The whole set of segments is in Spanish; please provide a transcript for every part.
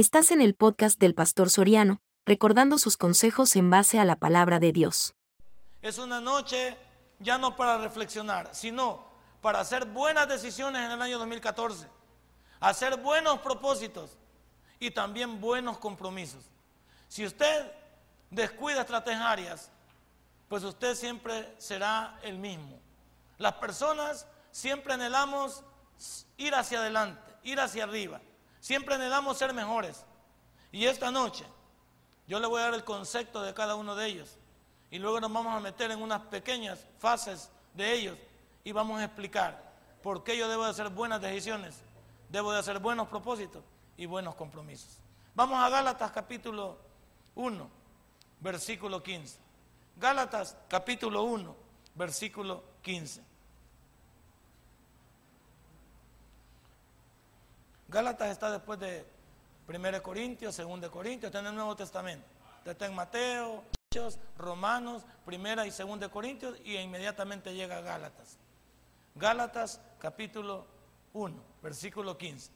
Estás en el podcast del Pastor Soriano, recordando sus consejos en base a la palabra de Dios. Es una noche ya no para reflexionar, sino para hacer buenas decisiones en el año 2014, hacer buenos propósitos y también buenos compromisos. Si usted descuida estrategias, pues usted siempre será el mismo. Las personas siempre anhelamos ir hacia adelante, ir hacia arriba. Siempre anhelamos ser mejores. Y esta noche yo le voy a dar el concepto de cada uno de ellos. Y luego nos vamos a meter en unas pequeñas fases de ellos y vamos a explicar por qué yo debo de hacer buenas decisiones, debo de hacer buenos propósitos y buenos compromisos. Vamos a Gálatas capítulo 1, versículo 15. Gálatas capítulo 1, versículo 15. Gálatas está después de 1 Corintios, 2 Corintios, está en el Nuevo Testamento. Está en Mateo, Romanos, 1 y 2 Corintios y inmediatamente llega a Gálatas. Gálatas capítulo 1, versículo 15.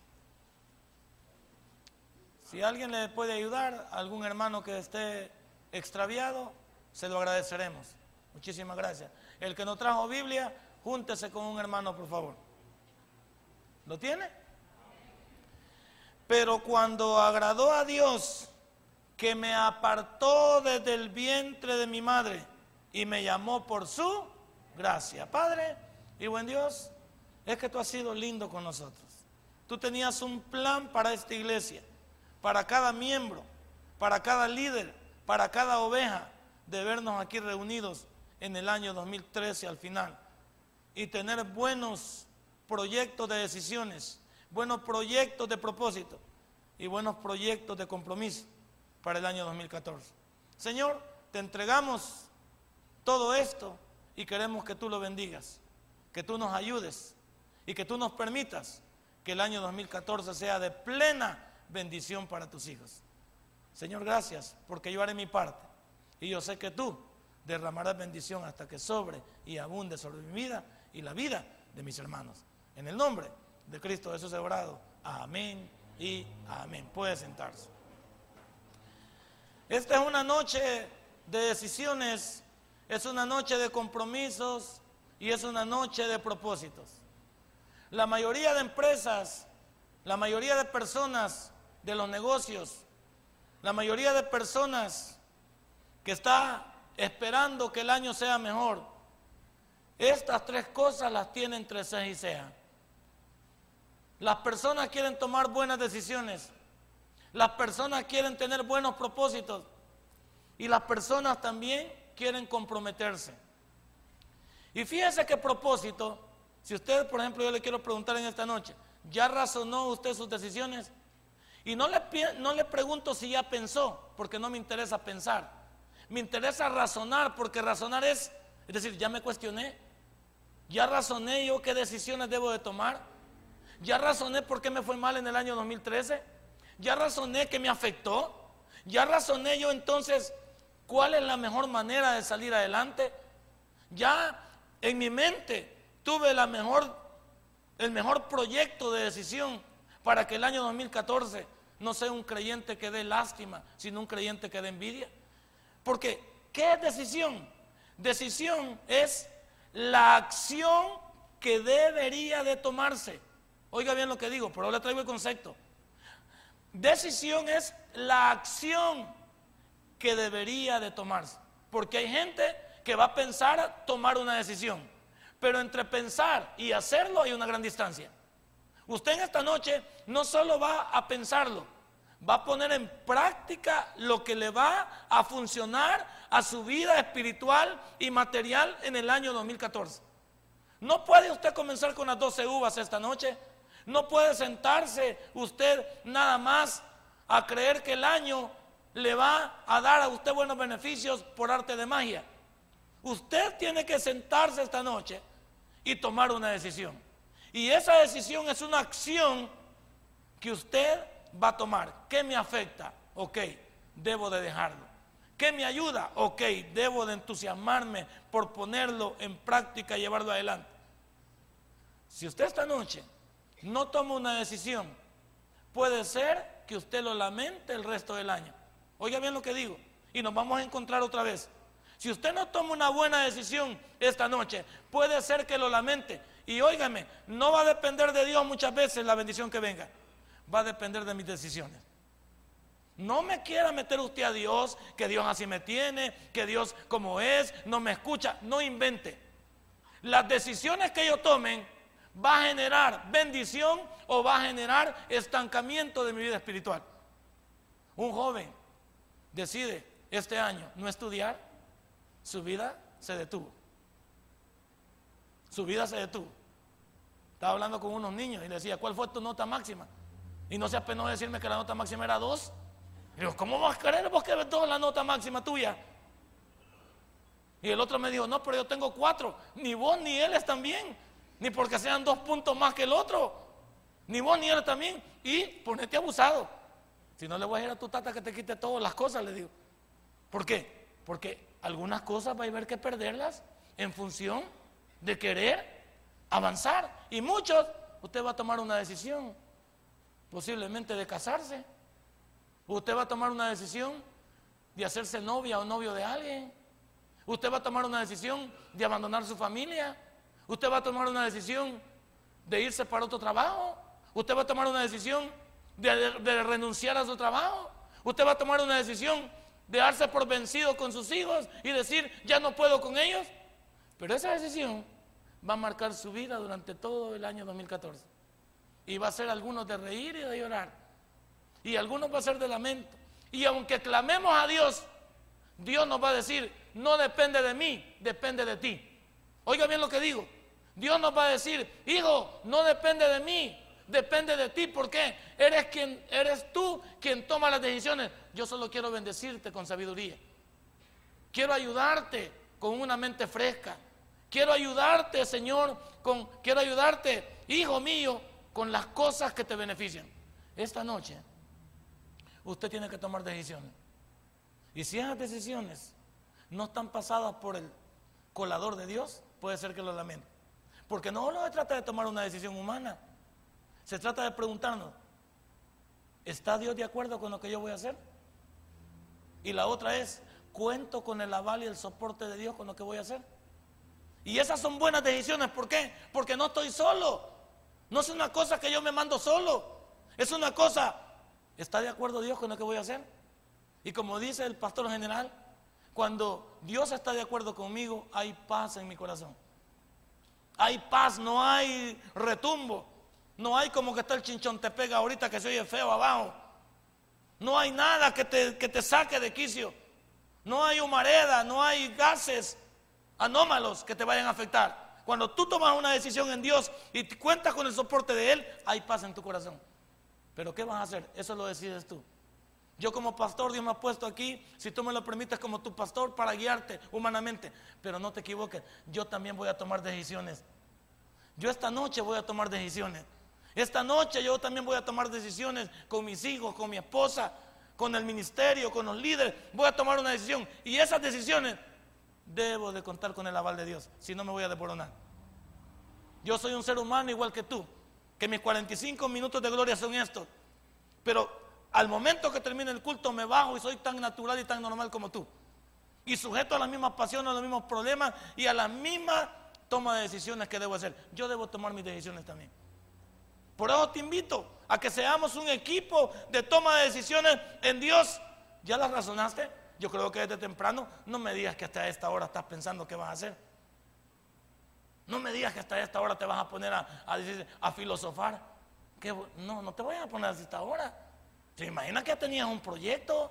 Si alguien le puede ayudar, algún hermano que esté extraviado, se lo agradeceremos. Muchísimas gracias. El que no trajo Biblia, júntese con un hermano, por favor. ¿Lo tiene? Pero cuando agradó a Dios, que me apartó desde el vientre de mi madre y me llamó por su gracia. Padre y buen Dios, es que tú has sido lindo con nosotros. Tú tenías un plan para esta iglesia, para cada miembro, para cada líder, para cada oveja, de vernos aquí reunidos en el año 2013 al final y tener buenos proyectos de decisiones buenos proyectos de propósito y buenos proyectos de compromiso para el año 2014. Señor, te entregamos todo esto y queremos que tú lo bendigas, que tú nos ayudes y que tú nos permitas que el año 2014 sea de plena bendición para tus hijos. Señor, gracias porque yo haré mi parte y yo sé que tú derramarás bendición hasta que sobre y abunde sobre mi vida y la vida de mis hermanos. En el nombre de Cristo Jesús orado. Amén y amén. Puede sentarse. Esta es una noche de decisiones, es una noche de compromisos y es una noche de propósitos. La mayoría de empresas, la mayoría de personas de los negocios, la mayoría de personas que está esperando que el año sea mejor, estas tres cosas las tienen entre ceja y ceja. Las personas quieren tomar buenas decisiones. Las personas quieren tener buenos propósitos. Y las personas también quieren comprometerse. Y fíjese qué propósito, si usted, por ejemplo, yo le quiero preguntar en esta noche, ¿ya razonó usted sus decisiones? Y no le, no pregunto si ya pensó, porque no me interesa pensar. Me interesa razonar, porque razonar es, es decir, ya me cuestioné, ya razoné yo qué decisiones debo de tomar. Ya razoné por qué me fue mal en el año 2013. Ya razoné que me afectó. Ya razoné yo entonces cuál es la mejor manera de salir adelante. Ya en mi mente tuve la mejor, el mejor proyecto de decisión para que el año 2014 no sea un creyente que dé lástima, sino un creyente que dé envidia. Porque, ¿qué es decisión? Decisión es la acción que debería de tomarse. Oiga bien lo que digo, pero ahora traigo el concepto. Decisión es la acción que debería de tomarse. Porque hay gente que va a pensar tomar una decisión. Pero entre pensar y hacerlo hay una gran distancia. Usted en esta noche no solo va a pensarlo, va a poner en práctica lo que le va a funcionar a su vida espiritual y material en el año 2014. No puede usted comenzar con las 12 uvas esta noche no puede sentarse usted nada más a creer que el año le va a dar a usted buenos beneficios por arte de magia. Usted tiene que sentarse esta noche y tomar una decisión. Y esa decisión es una acción que usted va a tomar. ¿Qué me afecta? Ok, debo de dejarlo. ¿Qué me ayuda? Ok, debo de entusiasmarme por ponerlo en práctica y llevarlo adelante. Si usted esta noche no toma una decisión, puede ser que usted lo lamente el resto del año. Oiga bien lo que digo. Y nos vamos a encontrar otra vez. Si usted no toma una buena decisión esta noche, puede ser que lo lamente. Y óigame, no va a depender de Dios muchas veces la bendición que venga. Va a depender de mis decisiones. No me quiera meter usted a Dios, que Dios así me tiene, que Dios como es, no me escucha, no invente. Las decisiones que yo tomen va a generar bendición o va a generar estancamiento de mi vida espiritual. Un joven decide este año no estudiar, su vida se detuvo. Su vida se detuvo. Estaba hablando con unos niños y le decía, ¿cuál fue tu nota máxima? Y no se apenó decirme que la nota máxima era dos. Y digo, ¿cómo vas a querer vos que dos la nota máxima tuya? Y el otro me dijo, no, pero yo tengo cuatro. Ni vos ni él están bien. Ni porque sean dos puntos más que el otro. Ni vos ni él también. Y ponete abusado. Si no le voy a ir a tu tata que te quite todas las cosas, le digo. ¿Por qué? Porque algunas cosas va a haber que perderlas en función de querer avanzar. Y muchos, usted va a tomar una decisión, posiblemente de casarse. Usted va a tomar una decisión de hacerse novia o novio de alguien. Usted va a tomar una decisión de abandonar su familia. Usted va a tomar una decisión de irse para otro trabajo. Usted va a tomar una decisión de, renunciar a su trabajo. Usted va a tomar una decisión de darse por vencido con sus hijos y decir, ya no puedo con ellos. Pero esa decisión va a marcar su vida durante todo el año 2014. Y va a ser algunos de reír y de llorar. Y algunos va a ser de lamento. Y aunque clamemos a Dios, Dios nos va a decir, no depende de mí, depende de ti. Oiga bien lo que digo. Dios nos va a decir, hijo, no depende de mí, depende de ti. ¿Por qué? Eres quien, eres tú quien toma las decisiones. Yo solo quiero bendecirte con sabiduría. Quiero ayudarte con una mente fresca. Quiero ayudarte, Señor, con, quiero ayudarte, hijo mío, con las cosas que te benefician. Esta noche, usted tiene que tomar decisiones. Y si esas decisiones no están pasadas por el colador de Dios, puede ser que lo lamente. Porque no se trata de tomar una decisión humana, se trata de preguntarnos, ¿está Dios de acuerdo con lo que yo voy a hacer? Y la otra es, ¿cuento con el aval y el soporte de Dios con lo que voy a hacer? Y esas son buenas decisiones, ¿por qué? Porque no estoy solo. No es una cosa que yo me mando solo. Es una cosa, ¿está de acuerdo Dios con lo que voy a hacer? Y como dice el pastor general, cuando Dios está de acuerdo conmigo, hay paz en mi corazón. Hay paz, no hay retumbo. No hay como que está el chinchón te pega ahorita que se oye feo abajo. No hay nada que te, que te saque de quicio. No hay humareda, no hay gases anómalos que te vayan a afectar. Cuando tú tomas una decisión en Dios y cuentas con el soporte de Él, hay paz en tu corazón. Pero ¿qué vas a hacer? Eso lo decides tú. Yo como pastor, Dios me ha puesto aquí, si tú me lo permites como tu pastor, para guiarte humanamente. Pero no te equivoques, yo también voy a tomar decisiones. Yo esta noche voy a tomar decisiones. Esta noche yo también voy a tomar decisiones con mis hijos, con mi esposa, con el ministerio, con los líderes. Voy a tomar una decisión. Y esas decisiones debo de contar con el aval de Dios. Si no me voy a desboronar. Yo soy un ser humano igual que tú. Que mis 45 minutos de gloria son estos. Pero al momento que termine el culto me bajo y soy tan natural y tan normal como tú. Y sujeto a las mismas pasiones, a los mismos problemas y a la misma toma de decisiones que debo hacer. Yo debo tomar mis decisiones también. Por eso te invito a que seamos un equipo de toma de decisiones en Dios. ¿Ya las razonaste? Yo creo que desde temprano no me digas que hasta esta hora estás pensando qué vas a hacer. No me digas que hasta esta hora te vas a poner a, a, filosofar. Que, no, no te voy a poner hasta esta hora. ¿Te imaginas que ya tenías un proyecto?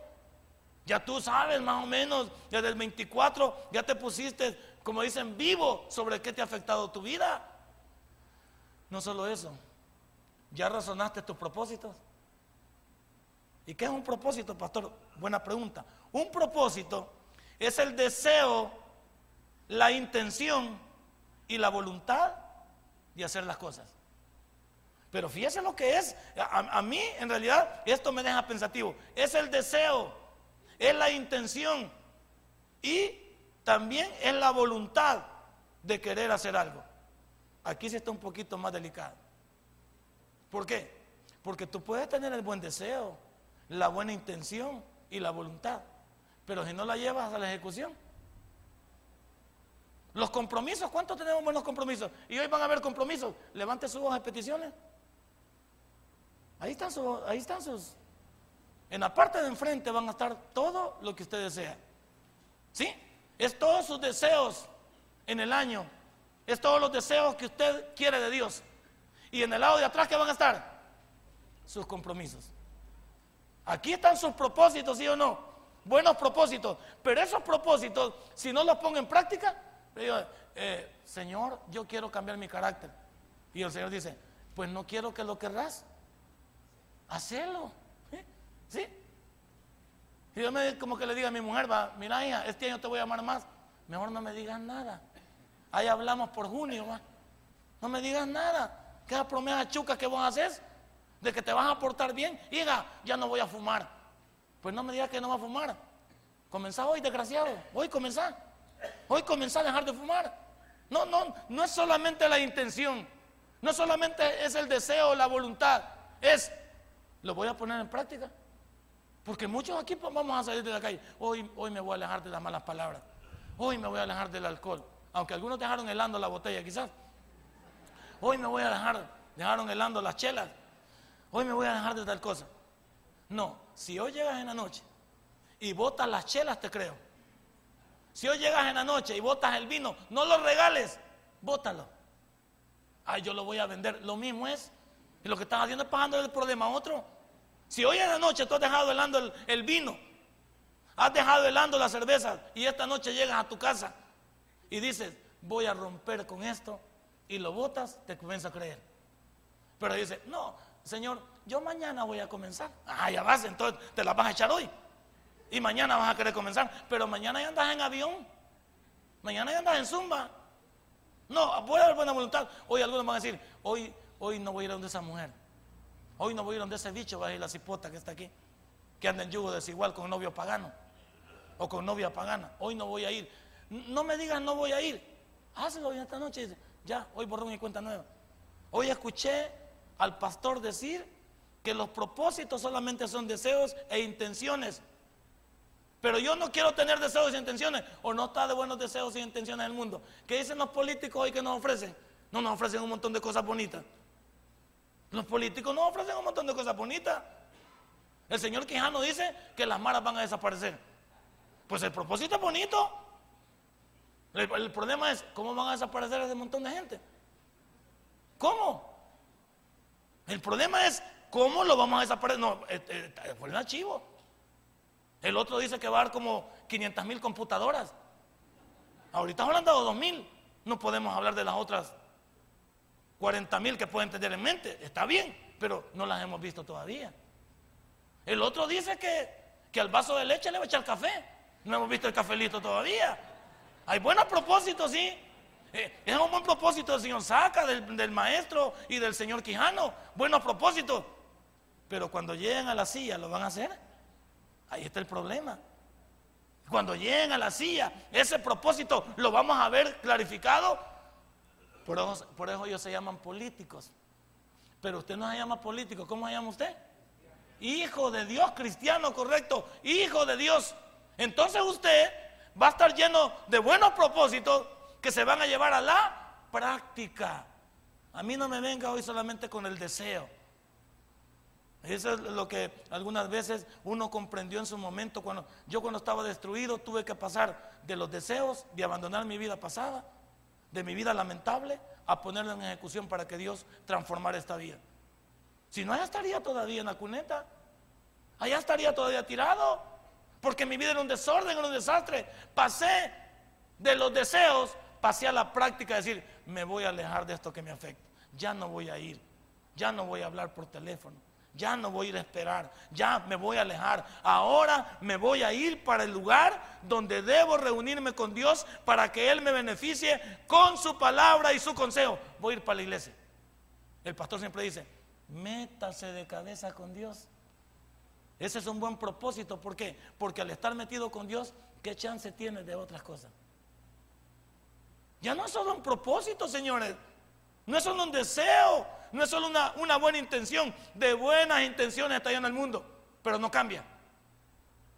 Ya tú sabes más o menos, desde el 24 ya te pusiste, como dicen, vivo sobre qué te ha afectado tu vida. No solo eso, ya razonaste tus propósitos. ¿Y qué es un propósito, pastor? Buena pregunta. Un propósito es el deseo, la intención y la voluntad de hacer las cosas. Pero fíjese lo que es. A, mí, en realidad, esto me deja pensativo. Es el deseo, es la intención y también es la voluntad de querer hacer algo. Aquí se está un poquito más delicado. ¿Por qué? Porque tú puedes tener el buen deseo, la buena intención y la voluntad, pero si no la llevas a la ejecución. Los compromisos, ¿cuántos tenemos buenos compromisos? Y hoy van a haber compromisos. Levante sus hojas de peticiones. Ahí están, sus, ahí están sus. En la parte de enfrente van a estar todo lo que usted desea. ¿Sí? Es todos sus deseos en el año. Es todos los deseos que usted quiere de Dios. Y en el lado de atrás, ¿qué van a estar? Sus compromisos. Aquí están sus propósitos, ¿sí o no? Buenos propósitos. Pero esos propósitos, si no los pongo en práctica, digo, eh, Señor, yo quiero cambiar mi carácter. Y el Señor dice, pues no quiero que lo querrás. Hacelo. ¿Sí? Y yo me, como que le diga a mi mujer, va, mira hija, este año te voy a amar más. Mejor no me digas nada. Ahí hablamos por junio, va. No me digas nada. ¿Qué promesa chuca que vos haces? De que te vas a portar bien. Hija, ya no voy a fumar. Pues no me digas que no va a fumar. Comenzá hoy, desgraciado. Hoy comenzá. Hoy comenzá a dejar de fumar. No, no, no es solamente la intención. No solamente es el deseo, la voluntad. Es, lo voy a poner en práctica. Porque muchos aquí pues, vamos a salir de la calle. Hoy, hoy me voy a alejar de las malas palabras. Hoy me voy a alejar del alcohol. Aunque algunos dejaron helando la botella, quizás. Hoy me voy a dejar, dejaron helando las chelas. Hoy me voy a dejar de tal cosa. No, si hoy llegas en la noche y botas las chelas, te creo. Si hoy llegas en la noche y botas el vino, no lo regales, bótalo. Ay, yo lo voy a vender. Lo mismo es. Y lo que estás haciendo es pagando el problema a otro. Si hoy en la noche tú has dejado helando el, vino, has dejado helando la cerveza y esta noche llegas a tu casa y dices, voy a romper con esto y lo botas, te comienza a creer. Pero dice, no, Señor, yo mañana voy a comenzar. Ah, ya vas, entonces te la vas a echar hoy. Y mañana vas a querer comenzar. Pero mañana ya andas en avión. Mañana ya andas en zumba. No, a dar buena voluntad. Hoy algunos van a decir, hoy, hoy no voy a ir a donde esa mujer. Hoy no voy a ir donde ese bicho, va a ir la cipota que está aquí. Que anda en yugo desigual con novio pagano. O con novia pagana. Hoy no voy a ir. No me digas no voy a ir. Hazlo hoy esta noche. Ya, hoy borró mi cuenta nueva. Hoy escuché al pastor decir que los propósitos solamente son deseos e intenciones. Pero yo no quiero tener deseos e intenciones. O no está de buenos deseos e intenciones en el mundo. ¿Qué dicen los políticos hoy que nos ofrecen? No nos ofrecen un montón de cosas bonitas. Los políticos nos ofrecen un montón de cosas bonitas. El señor Quijano dice que las maras van a desaparecer. Pues el propósito es bonito. El, problema es cómo van a desaparecer ese montón de gente. ¿Cómo? El problema es cómo lo vamos a desaparecer. No, eh, eh, fue el archivo. El otro dice que va a dar como 500 mil computadoras. Ahorita han dado 2 mil. No podemos hablar de las otras 40 mil que pueden tener en mente. Está bien, pero no las hemos visto todavía. El otro dice que, que al vaso de leche le va a echar café. No hemos visto el cafelito todavía. Hay buenos propósitos, sí. Eh, es un buen propósito del señor Saca, del, maestro y del señor Quijano. Buenos propósitos. Pero cuando lleguen a la silla, ¿lo van a hacer? Ahí está el problema. Cuando lleguen a la silla, ese propósito lo vamos a ver clarificado. Por eso, por eso ellos se llaman políticos. Pero usted no se llama político. ¿Cómo se llama usted? Hijo de Dios, cristiano, correcto. Hijo de Dios. Entonces usted va a estar lleno de buenos propósitos que se van a llevar a la práctica. A mí no me venga hoy solamente con el deseo. Eso es lo que algunas veces uno comprendió en su momento. Cuando yo cuando estaba destruido tuve que pasar de los deseos de abandonar mi vida pasada, de mi vida lamentable, a ponerla en ejecución para que Dios transformara esta vida. Si no, allá estaría todavía en la cuneta. Allá estaría todavía tirado. Porque mi vida era un desorden, era un desastre. Pasé de los deseos, pasé a la práctica de decir, me voy a alejar de esto que me afecta. Ya no voy a ir. Ya no voy a hablar por teléfono ya no voy a ir a esperar, ya me voy a alejar. Ahora me voy a ir para el lugar donde debo reunirme con Dios para que Él me beneficie con su palabra y su consejo. Voy a ir para la iglesia. El pastor siempre dice, métase de cabeza con Dios. Ese es un buen propósito. ¿Por qué? Porque al estar metido con Dios, ¿qué chance tiene de otras cosas? Ya no solo un propósito, señores. No es solo un deseo. no es solo una, buena intención, de buenas intenciones está en el mundo, pero no cambia.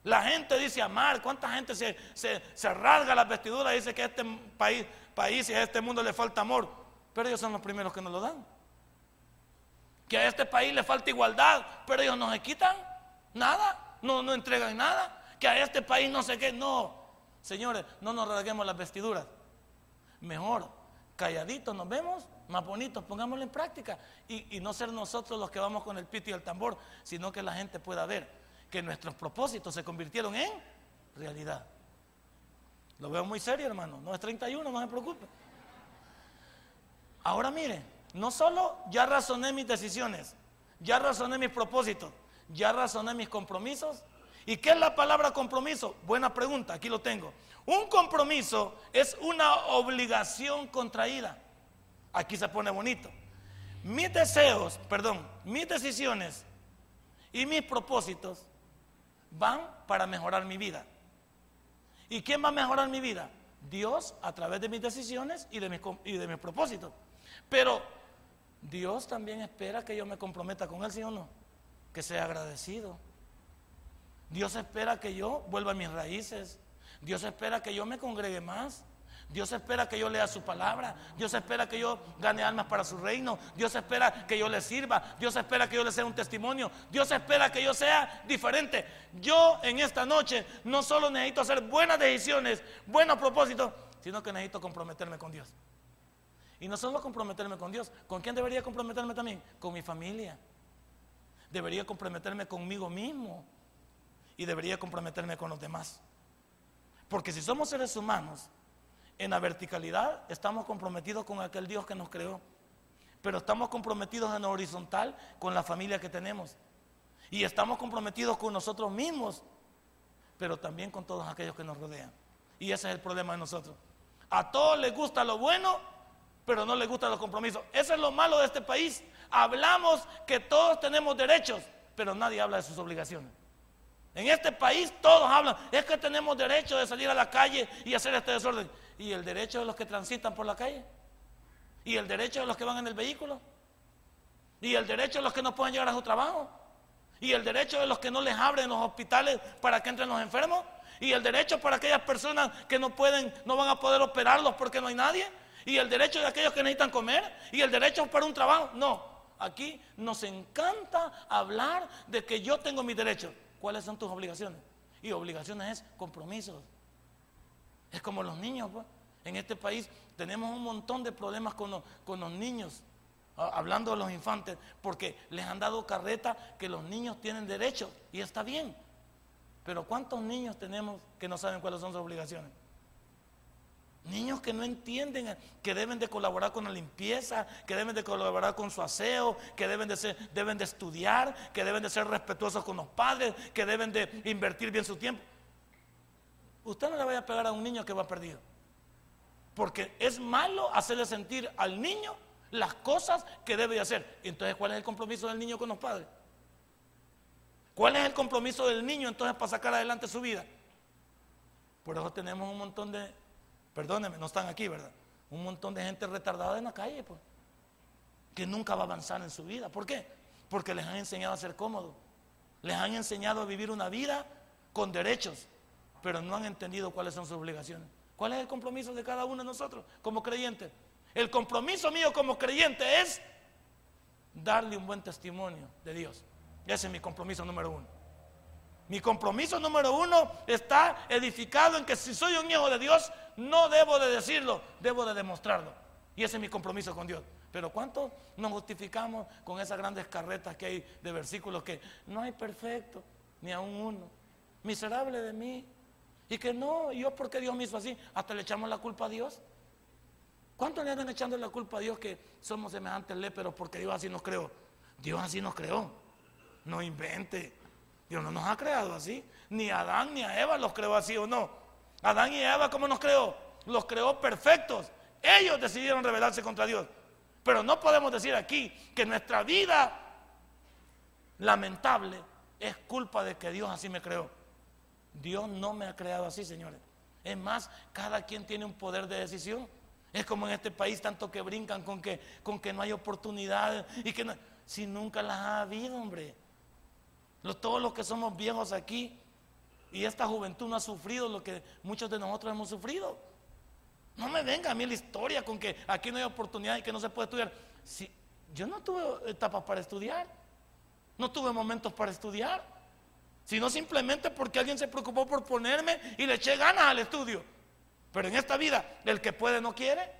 La gente dice amar, ¿cuánta gente se, se, rasga las vestiduras y dice que a este país, país y a este mundo le falta amor? Pero ellos son los primeros que nos lo dan. Que a este país le falta igualdad, pero ellos no se quitan nada, no, no entregan nada. Que a este país no sé qué, no. Señores, no nos rasguemos las vestiduras. Mejor, calladitos nos vemos, más bonitos, pongámoslo en práctica. Y, no ser nosotros los que vamos con el pito y el tambor, sino que la gente pueda ver que nuestros propósitos se convirtieron en realidad. Lo veo muy serio, hermano. No es 31, no se preocupe. Ahora mire, no solo ya razoné mis decisiones, ya razoné mis propósitos, ya razoné mis compromisos. ¿Y qué es la palabra compromiso? Buena pregunta, aquí lo tengo. Un compromiso es una obligación contraída. Aquí se pone bonito. Mis deseos, perdón, mis decisiones y mis propósitos van para mejorar mi vida. ¿Y quién va a mejorar mi vida? Dios a través de mis decisiones y de mis, y de mis propósitos. Pero Dios también espera que yo me comprometa con Él, ¿sí o no? Que sea agradecido. Dios espera que yo vuelva a mis raíces. Dios espera que yo me congregue más. Dios espera que yo lea su palabra. Dios espera que yo gane almas para su reino. Dios espera que yo le sirva. Dios espera que yo le sea un testimonio. Dios espera que yo sea diferente. Yo en esta noche no solo necesito hacer buenas decisiones, buenos propósitos, sino que necesito comprometerme con Dios. Y no solo comprometerme con Dios, ¿con quién debería comprometerme también? Con mi familia. Debería comprometerme conmigo mismo. Y debería comprometerme con los demás. Porque si somos seres humanos, en la verticalidad estamos comprometidos con aquel Dios que nos creó, pero estamos comprometidos en la horizontal con la familia que tenemos. Y estamos comprometidos con nosotros mismos, pero también con todos aquellos que nos rodean. Y ese es el problema de nosotros. A todos les gusta lo bueno, pero no les gustan los compromisos. Eso es lo malo de este país. Hablamos que todos tenemos derechos, pero nadie habla de sus obligaciones. En este país todos hablan, es que tenemos derecho de salir a la calle y hacer este desorden y el derecho de los que transitan por la calle, y el derecho de los que van en el vehículo, y el derecho de los que no pueden llegar a su trabajo, y el derecho de los que no les abren los hospitales para que entren los enfermos, y el derecho para aquellas personas que no pueden, no van a poder operarlos porque no hay nadie, y el derecho de aquellos que necesitan comer, y el derecho para un trabajo. No, aquí nos encanta hablar de que yo tengo mis derechos. ¿Cuáles son tus obligaciones? Y obligaciones es compromisos. Es como los niños, pues. En este país tenemos un montón de problemas con los, niños, hablando de los infantes, porque les han dado carreta que los niños tienen derecho y está bien. Pero ¿cuántos niños tenemos que no saben cuáles son sus obligaciones? Niños que no entienden que deben de colaborar con la limpieza, que deben de colaborar con su aseo, que deben de, ser, deben de estudiar, que deben de ser respetuosos con los padres, que deben de invertir bien su tiempo. Usted no le vaya a pegar a un niño que va perdido. Porque es malo hacerle sentir al niño las cosas que debe de hacer. Entonces, ¿cuál es el compromiso del niño con los padres? ¿Cuál es el compromiso del niño entonces para sacar adelante su vida? Por eso tenemos un montón de, perdónenme, no están aquí, ¿verdad? Un montón de gente retardada en la calle, pues, que nunca va a avanzar en su vida. ¿Por qué? Porque les han enseñado a ser cómodos. Les han enseñado a vivir una vida con derechos, pero no han entendido cuáles son sus obligaciones. ¿Cuál es el compromiso de cada uno de nosotros como creyentes? El compromiso mío como creyente es darle un buen testimonio de Dios. Ese es mi compromiso número uno. Mi compromiso número uno está edificado en que si soy un hijo de Dios, no debo de decirlo, debo de demostrarlo. Y ese es mi compromiso con Dios. Pero ¿cuánto nos justificamos con esas grandes carretas que hay de versículos que no hay perfecto, ni aún uno? Miserable de mí, y que no, yo porque Dios me hizo así, hasta le echamos la culpa a Dios. ¿Cuántos le andan echando la culpa a Dios que somos semejantes léperos porque Dios así nos creó? Dios así nos creó. No invente. Dios no nos ha creado así. Ni a Adán ni a Eva los creó así o no. Adán y Eva, ¿cómo nos creó? Los creó perfectos. Ellos decidieron rebelarse contra Dios. Pero no podemos decir aquí que nuestra vida lamentable es culpa de que Dios así me creó. Dios no me ha creado así, señores. Es más, cada quien tiene un poder de decisión. Es como en este país tanto que brincan con que, con que no hay oportunidades y que si nunca las ha habido, hombre. todos los que somos viejos aquí y esta juventud no ha sufrido lo que muchos de nosotros hemos sufrido. No me venga a mí la historia con que aquí no hay oportunidad y que no se puede estudiar. Si, yo no tuve etapas para estudiar, no tuve momentos para estudiar, sino simplemente porque alguien se preocupó por ponerme y le eché ganas al estudio. Pero en esta vida, el que puede no quiere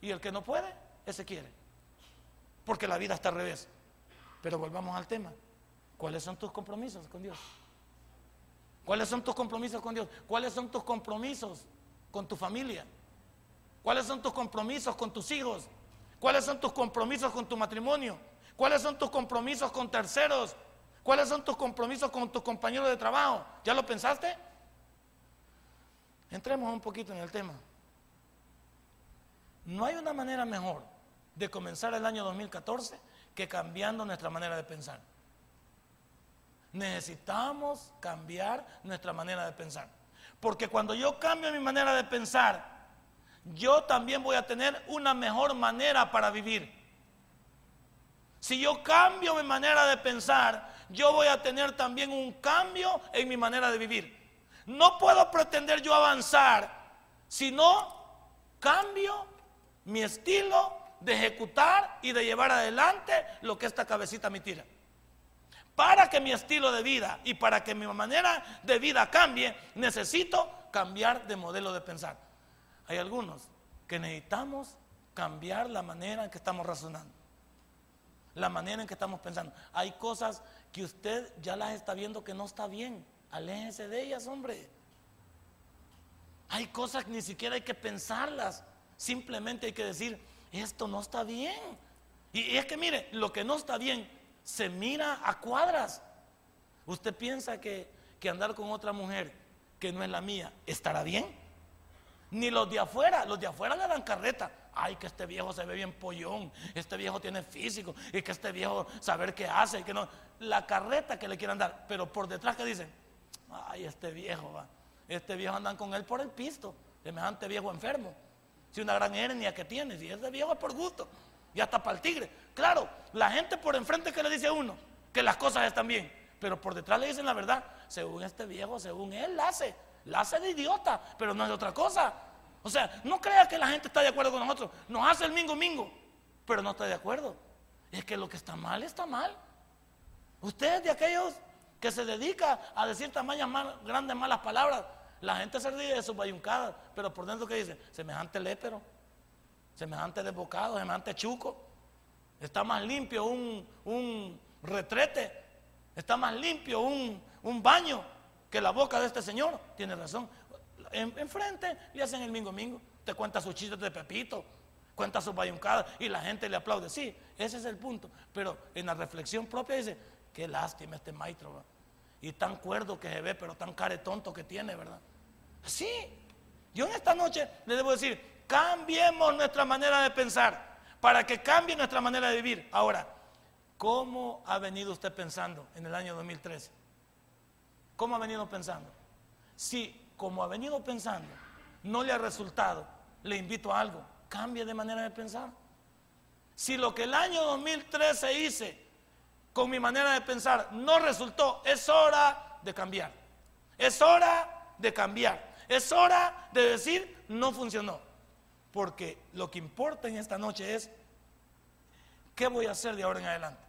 y el que no puede, ese quiere. Porque la vida está al revés. Pero volvamos al tema. ¿Cuáles son tus compromisos con Dios? ¿Cuáles son tus compromisos con Dios? ¿Cuáles son tus compromisos con tu familia? ¿Cuáles son tus compromisos con tus hijos? ¿Cuáles son tus compromisos con tu matrimonio? ¿Cuáles son tus compromisos con terceros? ¿Cuáles son tus compromisos con tus compañeros de trabajo? ¿Ya lo pensaste? Entremos un poquito en el tema. No hay una manera mejor de comenzar el año 2014 que cambiando nuestra manera de pensar. Necesitamos cambiar nuestra manera de pensar. Porque cuando yo cambio mi manera de pensar, yo también voy a tener una mejor manera para vivir. Si yo cambio mi manera de pensar, yo voy a tener también un cambio en mi manera de vivir. No puedo pretender yo avanzar si no cambio mi estilo de ejecutar y de llevar adelante lo que esta cabecita me tira. Para que mi estilo de vida y para que mi manera de vida cambie, necesito cambiar de modelo de pensar. Hay algunos que necesitamos cambiar la manera en que estamos razonando, la manera en que estamos pensando. Hay cosas que usted ya las está viendo que no está bien. Aléjense de ellas, hombre. Hay cosas que ni siquiera hay que pensarlas. Simplemente hay que decir, esto no está bien. Y es que mire, lo que no está bien se mira a cuadras. Usted piensa que, que andar con otra mujer que no es la mía estará bien. Ni los de afuera, los de afuera le dan carreta. Ay, que este viejo se ve bien pollón, este viejo tiene físico, y que este viejo saber qué hace, y que no. La carreta que le quieran dar, pero por detrás que dicen, ay, este viejo va, este viejo andan con él por el pisto, semejante viejo enfermo. Si una gran hernia que tiene, si ese viejo es por gusto, ya está para el tigre. Claro, la gente por enfrente que le dice a uno que las cosas están bien, pero por detrás le dicen la verdad, según este viejo, según él, la hace. La hace de idiota, pero no es otra cosa. O sea, no crea que la gente está de acuerdo con nosotros. Nos hace el mingo mingo, pero no está de acuerdo. Es que lo que está mal está mal. Usted de aquellos que se dedica a decir tamañas grandes malas palabras, la gente se ríe de sus bayuncadas, pero por dentro que dice, semejante lépero, semejante desbocado, semejante chuco. Está más limpio un, un retrete, está más limpio un, un baño que la boca de este señor. Tiene razón. Enfrente le hacen el mingo mingo. Te cuenta sus chistes de Pepito, cuenta sus bayuncadas y la gente le aplaude. Sí, ese es el punto. Pero en la reflexión propia dice, qué lástima este maestro. Y tan cuerdo que se ve, pero tan care tonto que tiene, ¿verdad? Sí. Yo en esta noche le debo decir, cambiemos nuestra manera de pensar para que cambie nuestra manera de vivir. Ahora, ¿cómo ha venido usted pensando en el año 2013? ¿Cómo ha venido pensando? Si, como ha venido pensando, no le ha resultado, le invito a algo, cambie de manera de pensar. Si lo que el año 2013 hice con mi manera de pensar no resultó, es hora de cambiar. Es hora de cambiar. Es hora de decir, no funcionó. Porque lo que importa en esta noche es, ¿qué voy a hacer de ahora en adelante?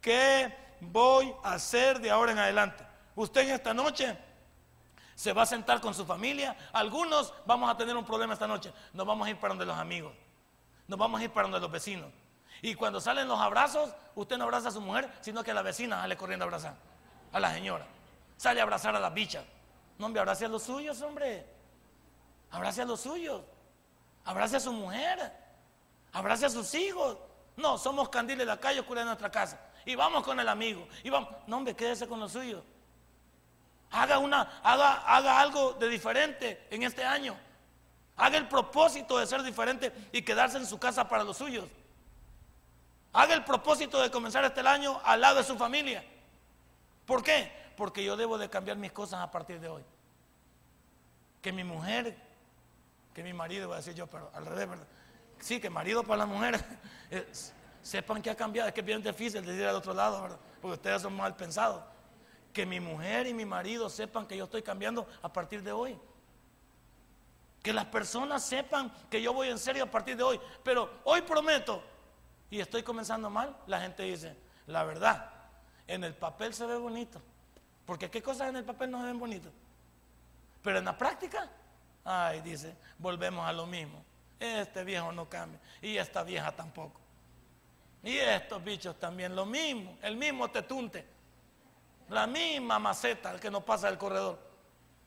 ¿Qué voy a hacer de ahora en adelante? Usted en esta noche se va a sentar con su familia. Algunos vamos a tener un problema esta noche. Nos vamos a ir para donde los amigos. Nos vamos a ir para donde los vecinos. Y cuando salen los abrazos, usted no abraza a su mujer, sino que a la vecina sale corriendo a abrazar. A la señora. Sale a abrazar a las bichas. No, hombre, abrace a los suyos, hombre. Abrace a los suyos. Abrace a su mujer. Abrace a sus hijos. No, somos candiles de la calle, oscura de nuestra casa. Y vamos con el amigo. Y vamos. No, hombre, quédese con los suyos. Haga, una, haga, haga algo de diferente en este año. Haga el propósito de ser diferente y quedarse en su casa para los suyos. Haga el propósito de comenzar este año al lado de su familia. ¿Por qué? Porque yo debo de cambiar mis cosas a partir de hoy. Que mi mujer que mi marido, voy a decir yo, pero al revés, ¿verdad? Sí, que marido para las mujeres, eh, sepan que ha cambiado, es que es bien difícil decir al otro lado, ¿verdad? Porque ustedes son mal pensados. Que mi mujer y mi marido sepan que yo estoy cambiando a partir de hoy. Que las personas sepan que yo voy en serio a partir de hoy. Pero hoy prometo, y estoy comenzando mal, la gente dice, la verdad, en el papel se ve bonito. Porque qué cosas en el papel no se ven bonitas. Pero en la práctica, ay, dice, volvemos a lo mismo. Este viejo no cambia. Y esta vieja tampoco. Y estos bichos también lo mismo. El mismo tetunte. La misma maceta, el que nos pasa del corredor.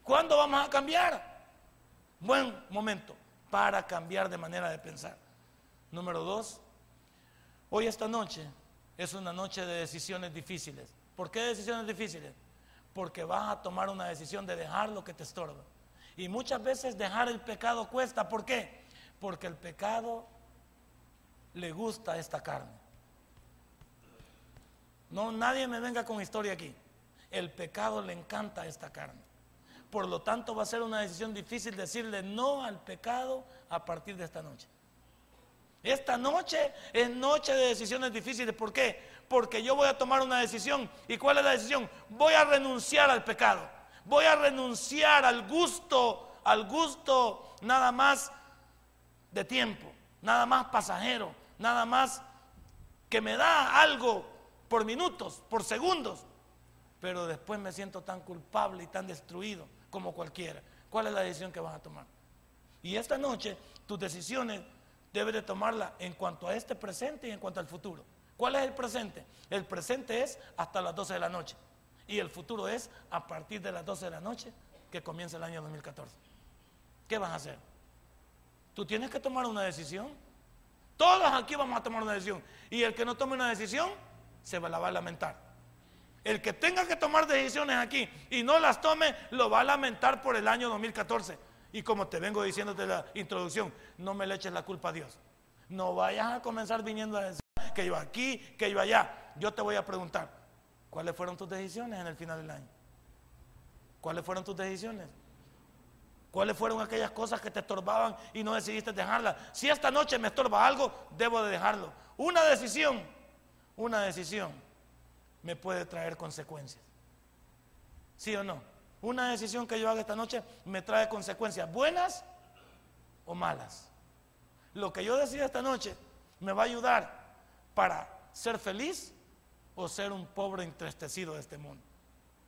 ¿Cuándo vamos a cambiar? Buen momento para cambiar de manera de pensar. Número dos, hoy esta noche es una noche de decisiones difíciles. ¿Por qué decisiones difíciles? Porque vas a tomar una decisión de dejar lo que te estorba. Y muchas veces dejar el pecado cuesta. ¿Por qué? Porque el pecado le gusta esta carne. No, nadie me venga con historia aquí. El pecado le encanta esta carne. Por lo tanto, va a ser una decisión difícil decirle no al pecado a partir de esta noche. Esta noche es noche de decisiones difíciles. ¿Por qué? Porque yo voy a tomar una decisión. ¿Y cuál es la decisión? Voy a renunciar al pecado. Voy a renunciar al gusto, al gusto nada más de tiempo, nada más pasajero, nada más que me da algo por minutos, por segundos. Pero después me siento tan culpable y tan destruido como cualquiera. ¿Cuál es la decisión que vas a tomar? Y esta noche tus decisiones debes de tomarlas en cuanto a este presente y en cuanto al futuro. ¿Cuál es el presente? El presente es hasta las 12 de la noche. Y el futuro es a partir de las 12 de la noche que comienza el año 2014. ¿Qué vas a hacer? Tú tienes que tomar una decisión. Todos aquí vamos a tomar una decisión. Y el que no tome una decisión, se la va a lamentar. El que tenga que tomar decisiones aquí y no las tome, lo va a lamentar por el año 2014. Y como te vengo diciendo de la introducción, no me le eches la culpa a Dios. No vayas a comenzar viniendo a decir que yo aquí, que yo allá. Yo te voy a preguntar, ¿cuáles fueron tus decisiones en el final del año? ¿Cuáles fueron tus decisiones? ¿Cuáles fueron aquellas cosas que te estorbaban y no decidiste dejarlas? Si esta noche me estorba algo, debo de dejarlo. Una decisión, una decisión me puede traer consecuencias. ¿Sí o no? Una decisión que yo haga esta noche me trae consecuencias buenas o malas. Lo que yo decida esta noche me va a ayudar para ser feliz o ser un pobre entristecido de este mundo.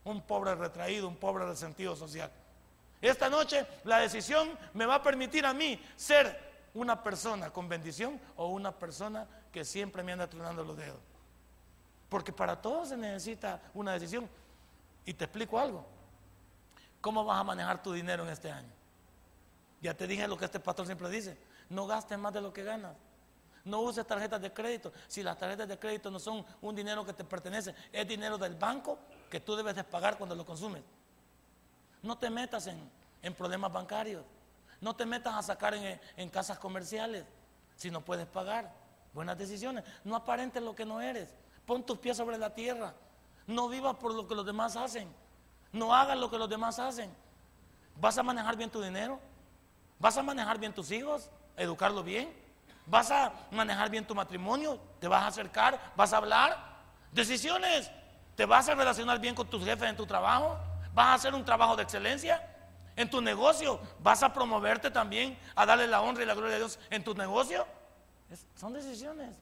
Un pobre retraído, un pobre resentido social. Esta noche la decisión me va a permitir a mí ser una persona con bendición o una persona que siempre me anda tronando los dedos. Porque para todos se necesita una decisión. Y te explico algo. ¿Cómo vas a manejar tu dinero en este año? Ya te dije lo que este pastor siempre dice. No gastes más de lo que ganas. No uses tarjetas de crédito. Si las tarjetas de crédito no son un dinero que te pertenece, es dinero del banco que tú debes de pagar cuando lo consumes. No te metas en, problemas bancarios. No te metas a sacar en, en casas comerciales si no puedes pagar. Buenas decisiones. No aparentes lo que no eres. Pon tus pies sobre la tierra. No vivas por lo que los demás hacen. No hagas lo que los demás hacen. ¿Vas a manejar bien tu dinero? ¿Vas a manejar bien tus hijos? ¿Educarlos bien? ¿Vas a manejar bien tu matrimonio? ¿Te vas a acercar? ¿Vas a hablar? Decisiones. ¿Te vas a relacionar bien con tus jefes en tu trabajo? ¿Vas a hacer un trabajo de excelencia? ¿En tu negocio? ¿Vas a promoverte también a darle la honra y la gloria a Dios en tu negocio? son decisiones.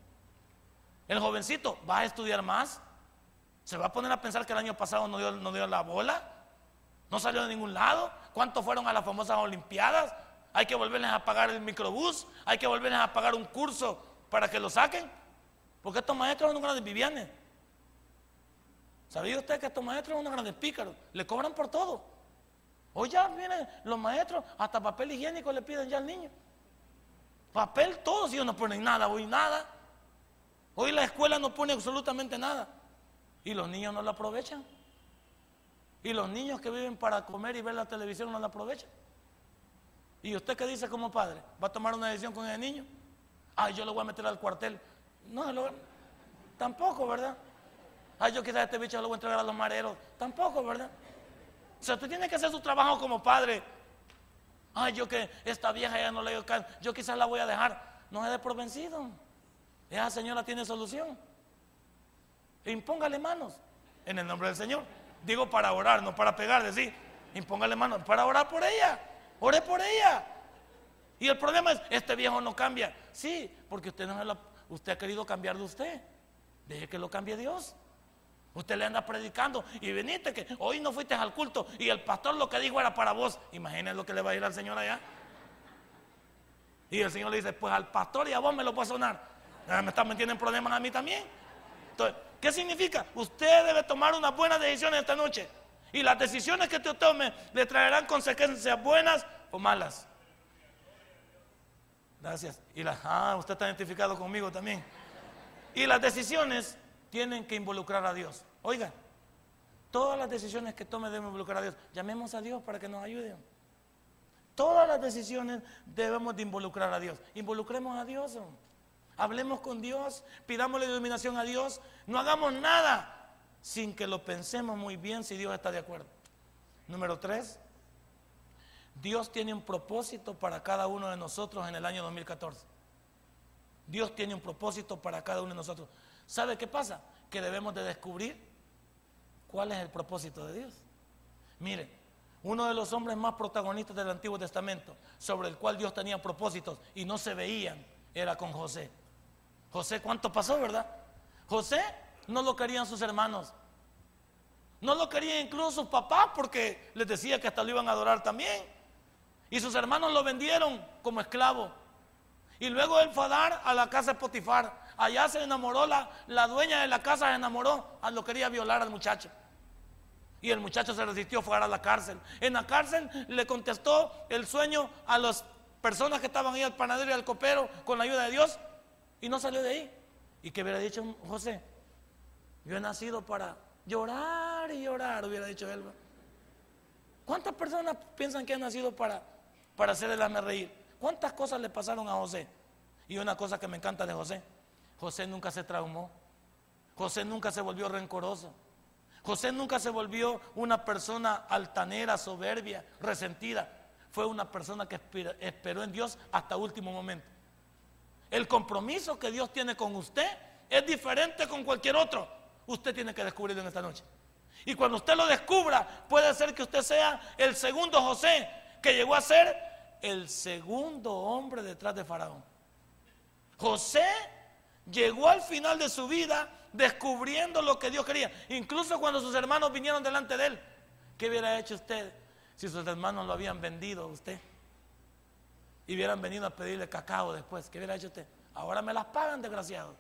El jovencito va a estudiar más. Se va a poner a pensar que el año pasado no dio, no dio la bola. No salió de ningún lado. ¿Cuántos fueron a las famosas Olimpiadas? Hay que volverles a pagar el microbús. Hay que volverles a pagar un curso para que lo saquen. Porque estos maestros son unos grandes vivianes. ¿Sabía usted que estos maestros son unos grandes pícaros? Le cobran por todo. Hoy ya vienen los maestros, hasta papel higiénico le piden ya al niño. Papel, todos ellos no ponen nada, hoy nada. Hoy la escuela no pone absolutamente nada. Y los niños no la aprovechan. Y los niños que viven para comer y ver la televisión no la aprovechan. ¿Y usted qué dice como padre? ¿Va a tomar una decisión con el niño? Ay, yo lo voy a meter al cuartel. No, tampoco, ¿verdad? Ay, yo quizás este bicho lo voy a entregar a los mareros. Tampoco, ¿verdad? O sea, usted tiene que hacer su trabajo como padre. Ay, yo que esta vieja ya no le digo yo quizás la voy a dejar. No es de por vencido. Esa señora tiene solución. Impóngale manos en el nombre del Señor. Digo para orar, no para pegar, decir, impóngale manos para orar por ella. Ore por ella. Y el problema es, este viejo no cambia. Sí, porque usted, no usted ha querido cambiar de usted. Deje que lo cambie Dios. Usted le anda predicando y veniste que hoy no fuiste al culto y el pastor lo que dijo era para vos. Imagínense lo que le va a ir al Señor allá. Y el Señor le dice, pues al pastor y a vos me lo puedo sonar. Ah, me están metiendo en problemas a mí también. Entonces, ¿qué significa? Usted debe tomar unas buenas decisiones esta noche. Y las decisiones que usted tome le traerán consecuencias buenas o malas. Gracias. Y las, ah, usted está identificado conmigo también. Y las decisiones tienen que involucrar a Dios. Oiga, todas las decisiones que tome deben involucrar a Dios. Llamemos a Dios para que nos ayude. Todas las decisiones debemos de involucrar a Dios. Involucremos a Dios. Hablemos con Dios, pidámosle iluminación a Dios. No hagamos nada sin que lo pensemos muy bien si Dios está de acuerdo. Número tres, Dios tiene un propósito para cada uno de nosotros en el año 2014. Dios tiene un propósito para cada uno de nosotros. ¿Sabe qué pasa? Que debemos de descubrir cuál es el propósito de Dios. Mire, uno de los hombres más protagonistas del Antiguo Testamento, sobre el cual Dios tenía propósitos y no se veían, era con José. José, ¿cuánto pasó, verdad? José no lo querían sus hermanos. No lo querían incluso sus papás porque les decía que hasta lo iban a adorar también. Y sus hermanos lo vendieron como esclavo. Y luego él fue a dar a la casa de Potifar. Allá se enamoró, la, la dueña de la casa se enamoró, a lo quería violar al muchacho. Y el muchacho se resistió, fue a la cárcel. En la cárcel le contestó el sueño a las personas que estaban ahí, al panadero y al copero, con la ayuda de Dios, y no salió de ahí. ¿Y qué hubiera dicho José? Yo he nacido para llorar y llorar, hubiera dicho él. ¿Cuántas personas piensan que han nacido para, para hacer el reír? ¿Cuántas cosas le pasaron a José? Y una cosa que me encanta de José, José nunca se traumó. José nunca se volvió rencoroso. José nunca se volvió una persona altanera, soberbia, resentida. Fue una persona que esperó en Dios hasta último momento. El compromiso que Dios tiene con usted es diferente con cualquier otro. Usted tiene que descubrirlo en esta noche. Y cuando usted lo descubra, puede ser que usted sea el segundo José, que llegó a ser el segundo hombre detrás de Faraón. José llegó al final de su vida descubriendo lo que Dios quería. Incluso cuando sus hermanos vinieron delante de él. ¿Qué hubiera hecho usted si sus hermanos lo habían vendido a usted? Y hubieran venido a pedirle cacao después. ¿Qué hubiera hecho usted? Ahora me las pagan, desgraciado.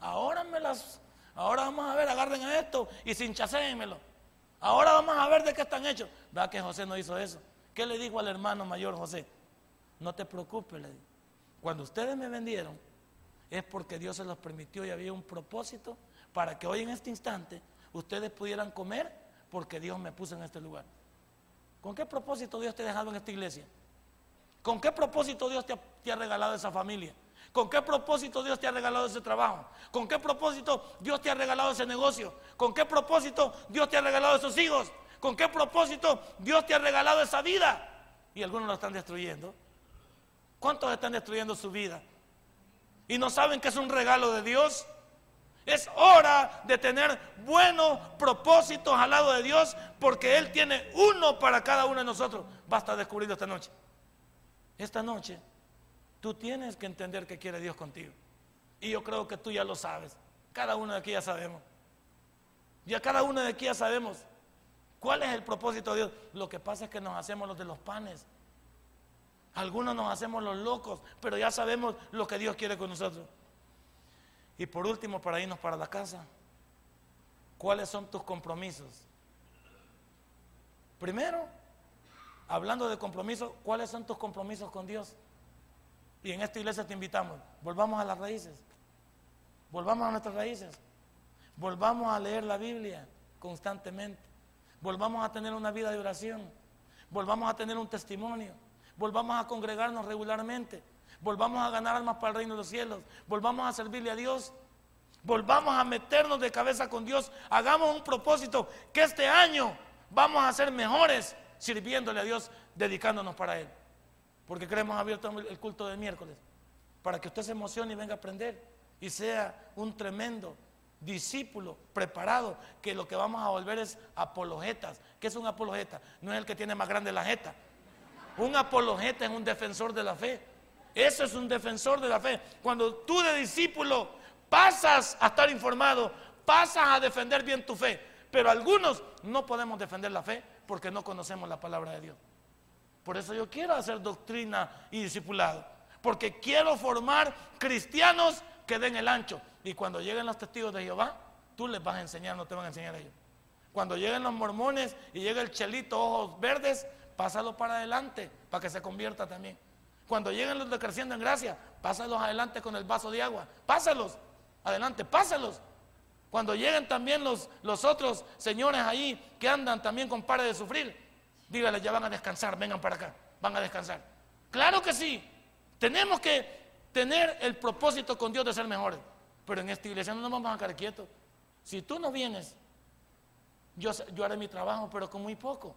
Ahora me las... Ahora vamos a ver, agarren a esto y sinchacéenmelo. Ahora vamos a ver de qué están hechos. ¿Verdad que José no hizo eso? ¿Qué le dijo al hermano mayor José? No te preocupes, le dijo. Cuando ustedes me vendieron, es porque Dios se los permitió y había un propósito para que hoy en este instante ustedes pudieran comer porque Dios me puso en este lugar. ¿Con qué propósito Dios te ha dejado en esta iglesia? ¿Con qué propósito Dios te ha, regalado esa familia? ¿Con qué propósito Dios te ha regalado ese trabajo? ¿Con qué propósito Dios te ha regalado ese negocio? ¿Con qué propósito Dios te ha regalado esos hijos? ¿Con qué propósito Dios te ha regalado esa vida? Y algunos lo están destruyendo. ¿Cuántos están destruyendo su vida? y no saben que es un regalo de Dios. Es hora de tener buenos propósitos al lado de Dios porque Él tiene uno para cada uno de nosotros. Basta descubrirlo esta noche. Esta noche tú tienes que entender que quiere Dios contigo. Y yo creo que tú ya lo sabes. Cada uno de aquí ya sabemos. Ya cada uno de aquí ya sabemos cuál es el propósito de Dios. Lo que pasa es que nos hacemos los de los panes. Algunos nos hacemos los locos, pero ya sabemos lo que Dios quiere con nosotros. Y por último, para irnos para la casa, ¿cuáles son tus compromisos? Primero, hablando de compromisos, ¿cuáles son tus compromisos con Dios? Y en esta iglesia te invitamos, volvamos a las raíces, volvamos a nuestras raíces, volvamos a leer la Biblia constantemente, volvamos a tener una vida de oración, volvamos a tener un testimonio. Volvamos a congregarnos regularmente, volvamos a ganar almas para el reino de los cielos, volvamos a servirle a Dios, volvamos a meternos de cabeza con Dios, hagamos un propósito que este año vamos a ser mejores sirviéndole a Dios, dedicándonos para Él. ¿Por qué creemos abierto el culto de miércoles? Para que usted se emocione y venga a aprender y sea un tremendo discípulo preparado, que lo que vamos a volver es apologetas. ¿Qué es un apologeta? No es el que tiene más grande la jeta. Un apologeta es un defensor de la fe. Eso es un defensor de la fe. Cuando tú de discípulo pasas a estar informado, pasas a defender bien tu fe. Pero algunos no podemos defender la fe porque no conocemos la palabra de Dios. Por eso yo quiero hacer doctrina y discipulado. Porque quiero formar cristianos que den el ancho. Y cuando lleguen los testigos de Jehová, tú les vas a enseñar, no te van a enseñar ellos. Cuando lleguen los mormones y llegue el chelito ojos verdes, pásalo para adelante para que se convierta también. Cuando lleguen los de creciendo en gracia, pásalos adelante con el vaso de agua. Pásalos, adelante, pásalos. Cuando lleguen también los, los otros señores ahí que andan también con pares de sufrir, dígale, ya van a descansar, vengan para acá, van a descansar. Claro que sí, tenemos que tener el propósito con Dios de ser mejores, pero en esta iglesia no nos vamos a quedar quietos. Si tú no vienes, yo, yo haré mi trabajo, pero con muy poco.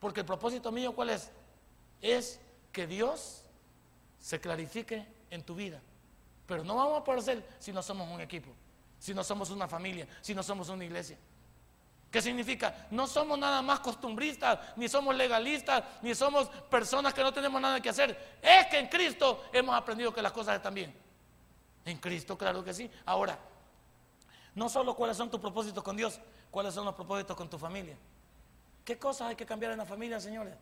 Porque el propósito mío, ¿cuál es? Es que Dios se clarifique en tu vida. Pero no vamos a ser si no somos un equipo, si no somos una familia, si no somos una iglesia. ¿Qué significa? No somos nada más costumbristas, ni somos legalistas, ni somos personas que no tenemos nada que hacer. Es que en Cristo hemos aprendido que las cosas están bien. En Cristo, claro que sí. Ahora, no solo cuáles son tus propósitos con Dios, cuáles son los propósitos con tu familia. ¿Qué cosas hay que cambiar en la familia, señores?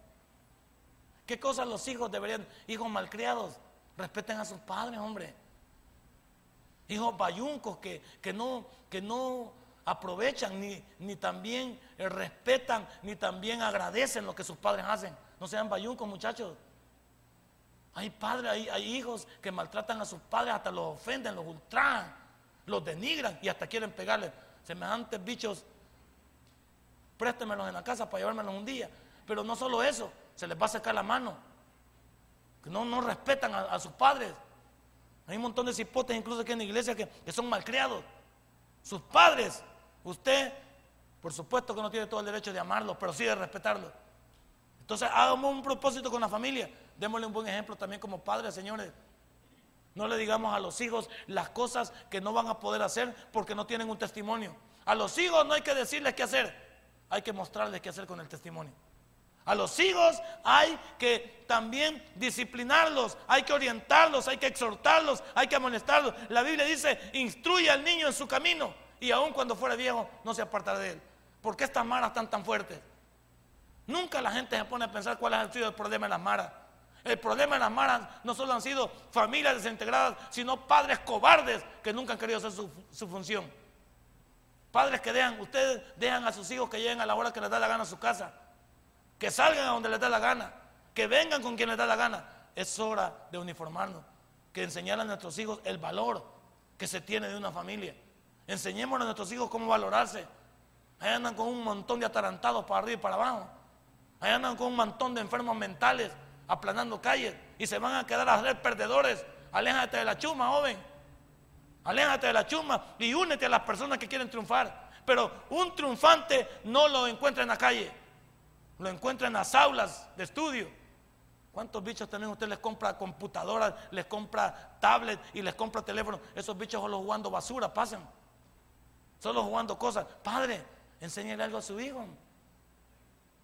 ¿Qué cosas los hijos deberían, hijos malcriados, respeten a sus padres, hombre? Hijos bayuncos que, que no, que no aprovechan, ni, ni también eh, respetan, ni también agradecen lo que sus padres hacen. No sean bayuncos, muchachos. Hay padres, hay, hijos que maltratan a sus padres, hasta los ofenden, los ultrajan, los denigran y hasta quieren pegarles. Semejantes bichos, préstemelos en la casa para llevármelos un día. Pero no solo eso, se les va a sacar la mano. No, no respetan a, sus padres. Hay un montón de cipotes incluso aquí en la iglesia que, que son malcriados. Sus padres Usted, por supuesto que no tiene todo el derecho de amarlo, pero sí de respetarlo. Entonces, hagamos un propósito con la familia. Démosle un buen ejemplo también como padres, señores. No le digamos a los hijos las cosas que no van a poder hacer porque no tienen un testimonio. A los hijos no hay que decirles qué hacer, hay que mostrarles qué hacer con el testimonio. A los hijos hay que también disciplinarlos, hay que orientarlos, hay que exhortarlos, hay que amonestarlos. La Biblia dice, instruye al niño en su camino y aun cuando fuera viejo no se apartará de él. ¿Por qué estas maras están tan fuertes? Nunca la gente se pone a pensar cuál ha sido el problema de las maras. El problema de las maras no solo han sido familias desintegradas, sino padres cobardes que nunca han querido hacer su, función. Padres que dejan, ustedes dejan a sus hijos que lleguen a la hora que les da la gana a su casa, que salgan a donde les da la gana, que vengan con quien les da la gana. Es hora de uniformarnos, que enseñar a nuestros hijos el valor que se tiene de una familia. Enseñémosle a nuestros hijos cómo valorarse. Ahí andan con un montón de atarantados para arriba y para abajo. Ahí andan con un montón de enfermos mentales aplanando calles y se van a quedar a ser perdedores. Aléjate de la chuma, joven. Aléjate de la chuma y únete a las personas que quieren triunfar. Pero un triunfante no lo encuentra en la calle, lo encuentra en las aulas de estudio. ¿Cuántos bichos también usted les compra computadoras, les compra tablet y les compra teléfono? Esos bichos solo jugando basura, pasan solo jugando cosas. Padre, enséñale algo a su hijo.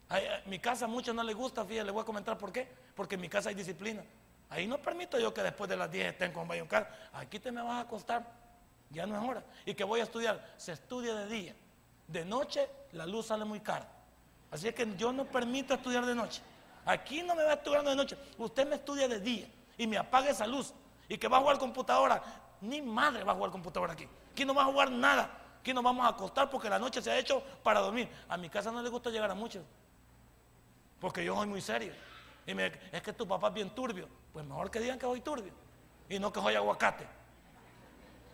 En mi casa a muchos no les gusta, fíjate, le voy a comentar por qué. Porque en mi casa hay disciplina. Ahí no permito yo que después de las 10 estén con Bayoncar. Aquí te me vas a acostar. Ya no es hora. Y que voy a estudiar. Se estudia de día. De noche la luz sale muy cara. Así es que yo no permito estudiar de noche. Aquí no me va estudiando de noche. Usted me estudia de día y me apaga esa luz. Y que va a jugar computadora. Ni madre va a jugar computadora aquí. Aquí no va a jugar nada. Aquí nos vamos a acostar porque la noche se ha hecho para dormir. A mi casa no le gusta llegar a muchos. Porque yo soy muy serio. Y me, es que tu papá es bien turbio. Pues mejor que digan que soy turbio. Y no que soy aguacate.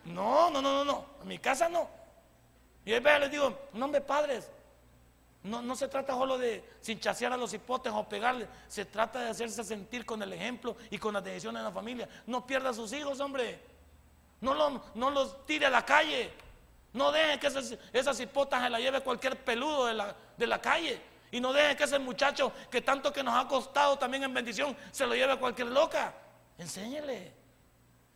No, no, no, no, no. En mi casa no. Y ahí les digo, no me padres. No, no se trata solo de sinchasear a los hipotes o pegarles. Se trata de hacerse sentir con el ejemplo y con las decisiones de la familia. No pierda a sus hijos, hombre. No, no los tire a la calle. No dejen que esas, esas hipotas se la lleve cualquier peludo de la, de la calle. Y no dejen que ese muchacho que tanto que nos ha costado también en bendición se lo lleve a cualquier loca. Enséñele,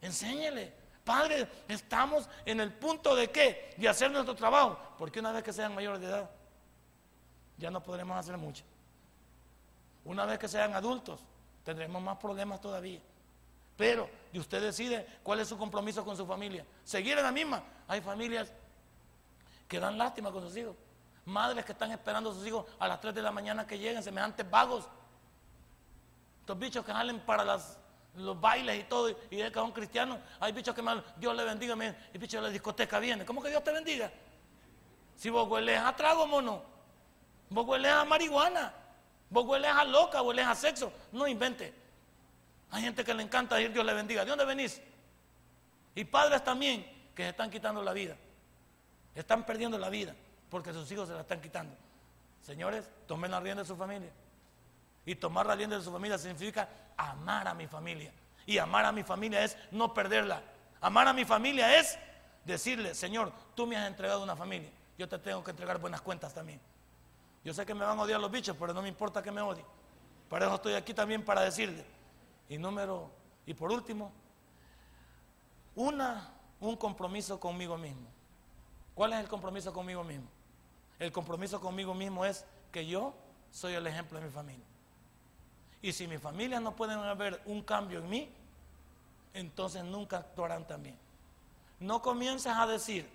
enséñele. Padre, estamos en el punto de qué? De hacer nuestro trabajo. Porque una vez que sean mayores de edad, ya no podremos hacer mucho. Una vez que sean adultos, tendremos más problemas todavía. Pero y usted decide cuál es su compromiso con su familia. Seguir en la misma. Hay familias que dan lástima con sus hijos. Madres que están esperando a sus hijos a las 3 de la mañana que lleguen, semejantes vagos. Estos bichos que salen para los bailes y todo, y de que son cristianos. Hay bichos que me Dios le bendiga, y bicho de la discoteca viene. ¿Cómo que Dios te bendiga? Si vos hueles a trago, mono. Vos hueles a marihuana. Vos hueles a loca, hueles a sexo. No invente. Hay gente que le encanta decir Dios le bendiga. ¿De dónde venís? Y padres también que se están quitando la vida. Están perdiendo la vida porque sus hijos se la están quitando. Señores, tomen la rienda de su familia. Y tomar la rienda de su familia significa amar a mi familia. Y amar a mi familia es no perderla. Amar a mi familia es decirle, Señor, tú me has entregado una familia. Yo te tengo que entregar buenas cuentas también. Yo sé que me van a odiar los bichos, pero no me importa que me odien. Para eso estoy aquí también para decirle. Y número, y por último, una, un compromiso conmigo mismo. ¿Cuál es el compromiso conmigo mismo? El compromiso conmigo mismo es que yo soy el ejemplo de mi familia. Y si mi familia no pueden ver un cambio en mí, entonces nunca actuarán también. No comiences a decir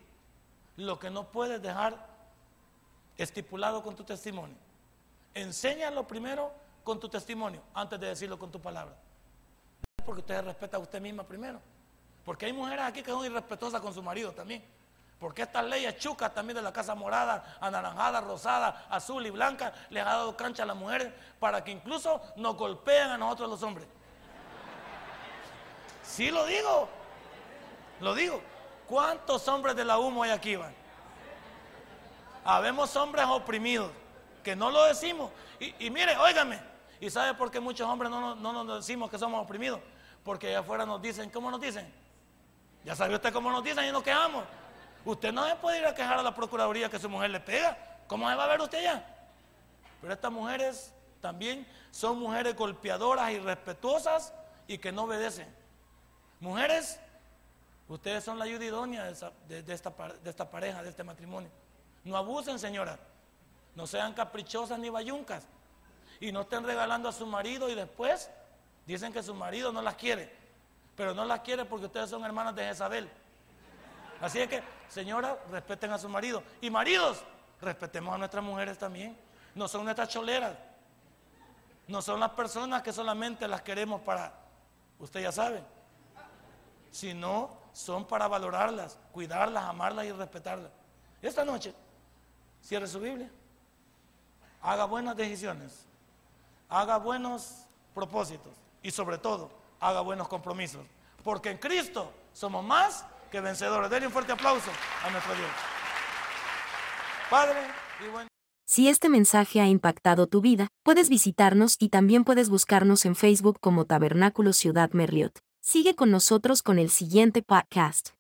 lo que no puedes dejar estipulado con tu testimonio. Enséñalo primero con tu testimonio antes de decirlo con tu palabra. Porque usted respeta a usted misma primero. Porque hay mujeres aquí que son irrespetuosas con su marido también. Porque estas leyes chucas también de la casa morada, anaranjada, rosada, azul y blanca, les ha dado cancha a las mujeres para que incluso nos golpeen a nosotros los hombres. Sí lo digo, lo digo. ¿Cuántos hombres de la humo hay aquí, van? Habemos hombres oprimidos, que no lo decimos. Y, mire, óigame, ¿y sabe por qué muchos hombres no, no nos decimos que somos oprimidos? Porque allá afuera nos dicen, ¿cómo nos dicen? Ya sabe usted cómo nos dicen y nos quejamos. Usted no se puede ir a quejar a la Procuraduría que su mujer le pega. ¿Cómo se va a ver usted ya? Pero estas mujeres también son mujeres golpeadoras, irrespetuosas y que no obedecen. Mujeres, ustedes son la ayuda idónea de, esta, de esta pareja, de este matrimonio. No abusen, señora. No sean caprichosas ni bayuncas. Y no estén regalando a su marido y después dicen que su marido no las quiere. Pero no las quiere porque ustedes son hermanas de Jezabel. Así es que, señora, respeten a su marido. Y maridos, respetemos a nuestras mujeres también. No son nuestras choleras. No son las personas que solamente las queremos para, usted ya sabe. Sino son para valorarlas, cuidarlas, amarlas y respetarlas. Esta noche, cierre su Biblia. Haga buenas decisiones. Haga buenos propósitos. Y sobre todo, haga buenos compromisos. Porque en Cristo somos más que vencedores. Denle un fuerte aplauso a nuestro Dios. Padre. Si este mensaje ha impactado tu vida, puedes visitarnos y también puedes buscarnos en Facebook como Tabernáculo Ciudad Merliot. Sigue con nosotros con el siguiente podcast.